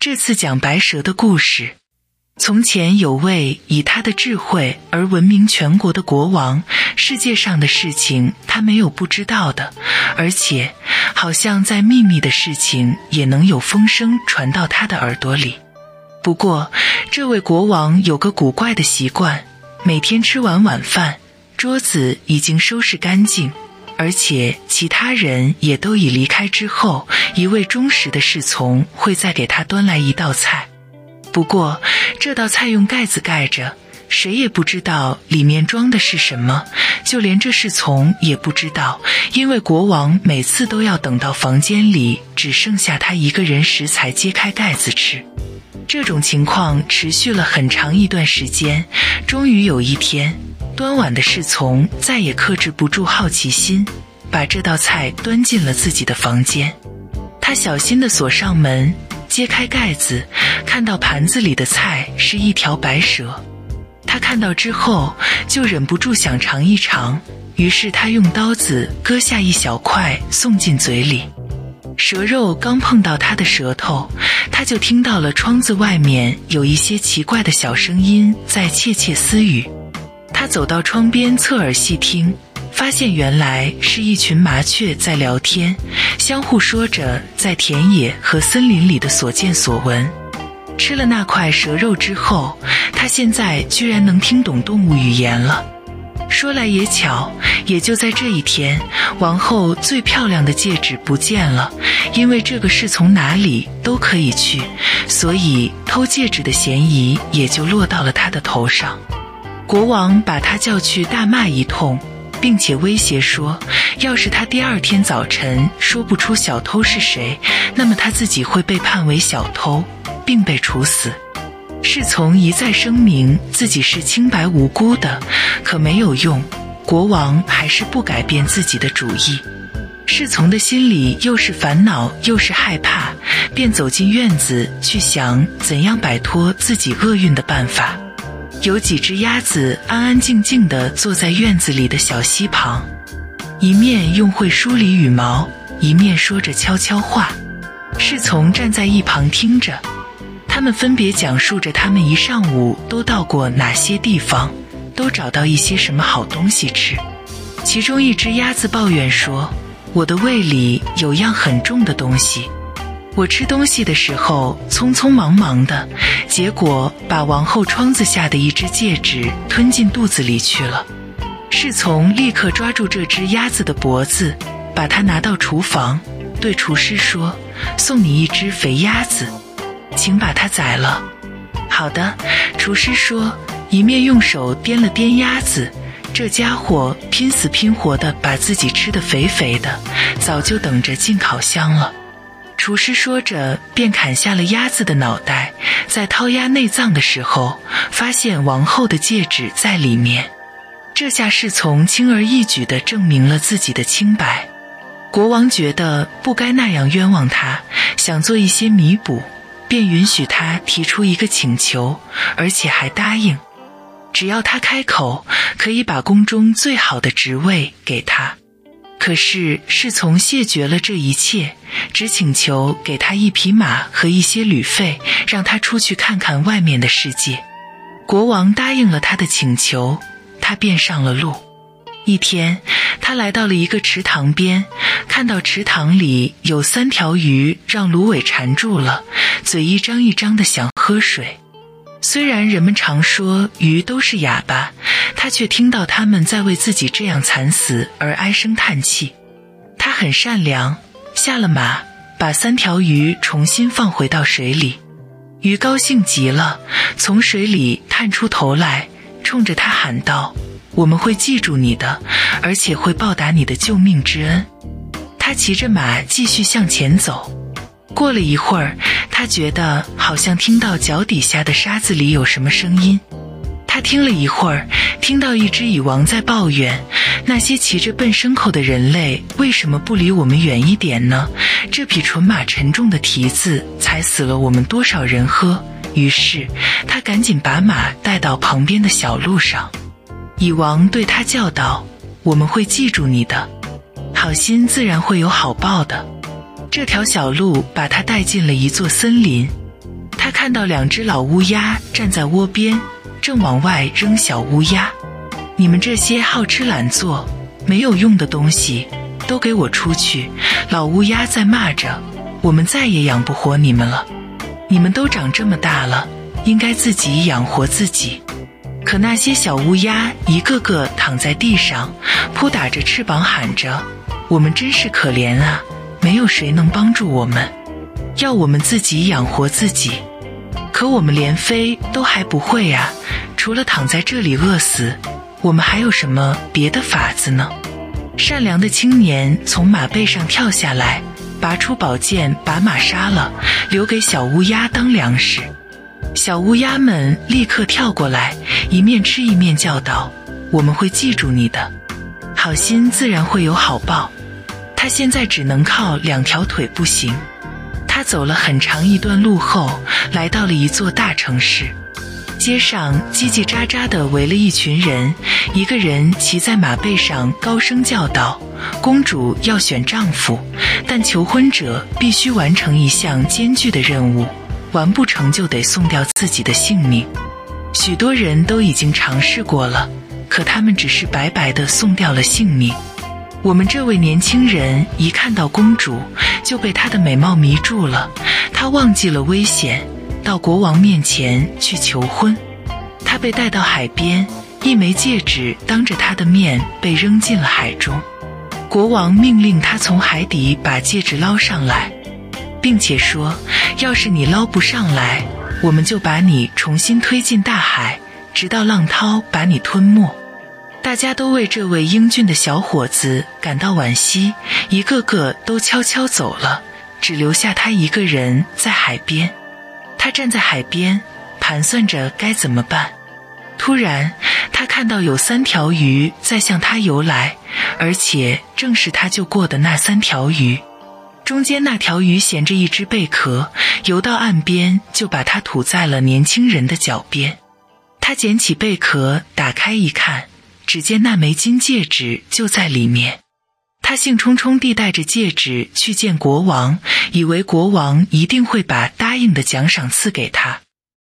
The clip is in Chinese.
这次讲白蛇的故事。从前有位以他的智慧而闻名全国的国王，世界上的事情他没有不知道的，而且好像在秘密的事情也能有风声传到他的耳朵里。不过，这位国王有个古怪的习惯，每天吃完晚饭，桌子已经收拾干净。而且其他人也都已离开之后，一位忠实的侍从会再给他端来一道菜。不过这道菜用盖子盖着，谁也不知道里面装的是什么，就连这侍从也不知道，因为国王每次都要等到房间里只剩下他一个人时才揭开盖子吃。这种情况持续了很长一段时间，终于有一天。端碗的侍从再也克制不住好奇心，把这道菜端进了自己的房间。他小心地锁上门，揭开盖子，看到盘子里的菜是一条白蛇。他看到之后就忍不住想尝一尝，于是他用刀子割下一小块送进嘴里。蛇肉刚碰到他的舌头，他就听到了窗子外面有一些奇怪的小声音在窃窃私语。他走到窗边，侧耳细听，发现原来是一群麻雀在聊天，相互说着在田野和森林里的所见所闻。吃了那块蛇肉之后，他现在居然能听懂动物语言了。说来也巧，也就在这一天，王后最漂亮的戒指不见了，因为这个是从哪里都可以去，所以偷戒指的嫌疑也就落到了他的头上。国王把他叫去大骂一通，并且威胁说，要是他第二天早晨说不出小偷是谁，那么他自己会被判为小偷，并被处死。侍从一再声明自己是清白无辜的，可没有用，国王还是不改变自己的主意。侍从的心里又是烦恼又是害怕，便走进院子去想怎样摆脱自己厄运的办法。有几只鸭子安安静静地坐在院子里的小溪旁，一面用会梳理羽毛，一面说着悄悄话。侍从站在一旁听着，他们分别讲述着他们一上午都到过哪些地方，都找到一些什么好东西吃。其中一只鸭子抱怨说：“我的胃里有样很重的东西。”我吃东西的时候匆匆忙忙的，结果把王后窗子下的一只戒指吞进肚子里去了。侍从立刻抓住这只鸭子的脖子，把它拿到厨房，对厨师说：“送你一只肥鸭子，请把它宰了。”好的，厨师说，一面用手掂了掂鸭子，这家伙拼死拼活的把自己吃得肥肥的，早就等着进烤箱了。厨师说着，便砍下了鸭子的脑袋，在掏鸭内脏的时候，发现王后的戒指在里面。这下侍从轻而易举地证明了自己的清白。国王觉得不该那样冤枉他，想做一些弥补，便允许他提出一个请求，而且还答应，只要他开口，可以把宫中最好的职位给他。可是侍从谢绝了这一切，只请求给他一匹马和一些旅费，让他出去看看外面的世界。国王答应了他的请求，他便上了路。一天，他来到了一个池塘边，看到池塘里有三条鱼，让芦苇缠住了，嘴一张一张的想喝水。虽然人们常说鱼都是哑巴，他却听到他们在为自己这样惨死而唉声叹气。他很善良，下了马，把三条鱼重新放回到水里。鱼高兴极了，从水里探出头来，冲着他喊道：“我们会记住你的，而且会报答你的救命之恩。”他骑着马继续向前走。过了一会儿，他觉得好像听到脚底下的沙子里有什么声音。他听了一会儿，听到一只蚁王在抱怨：“那些骑着笨牲口的人类为什么不离我们远一点呢？这匹纯马沉重的蹄子踩死了我们多少人喝。”于是他赶紧把马带到旁边的小路上。蚁王对他叫道：“我们会记住你的，好心自然会有好报的。”这条小路把他带进了一座森林，他看到两只老乌鸦站在窝边，正往外扔小乌鸦。你们这些好吃懒做、没有用的东西，都给我出去！老乌鸦在骂着。我们再也养不活你们了。你们都长这么大了，应该自己养活自己。可那些小乌鸦一个个躺在地上，扑打着翅膀，喊着：“我们真是可怜啊！没有谁能帮助我们，要我们自己养活自己。可我们连飞都还不会啊！除了躺在这里饿死，我们还有什么别的法子呢？”善良的青年从马背上跳下来。拔出宝剑，把马杀了，留给小乌鸦当粮食。小乌鸦们立刻跳过来，一面吃一面叫道：“我们会记住你的，好心自然会有好报。”他现在只能靠两条腿步行。他走了很长一段路后，来到了一座大城市。街上叽叽喳喳地围了一群人，一个人骑在马背上，高声叫道：“公主要选丈夫，但求婚者必须完成一项艰巨的任务，完不成就得送掉自己的性命。”许多人都已经尝试过了，可他们只是白白地送掉了性命。我们这位年轻人一看到公主，就被她的美貌迷住了，他忘记了危险。到国王面前去求婚，他被带到海边，一枚戒指当着他的面被扔进了海中。国王命令他从海底把戒指捞上来，并且说：“要是你捞不上来，我们就把你重新推进大海，直到浪涛把你吞没。”大家都为这位英俊的小伙子感到惋惜，一个个都悄悄走了，只留下他一个人在海边。他站在海边，盘算着该怎么办。突然，他看到有三条鱼在向他游来，而且正是他救过的那三条鱼。中间那条鱼衔着一只贝壳，游到岸边，就把它吐在了年轻人的脚边。他捡起贝壳，打开一看，只见那枚金戒指就在里面。他兴冲冲地带着戒指去见国王，以为国王一定会把答应的奖赏赐给他。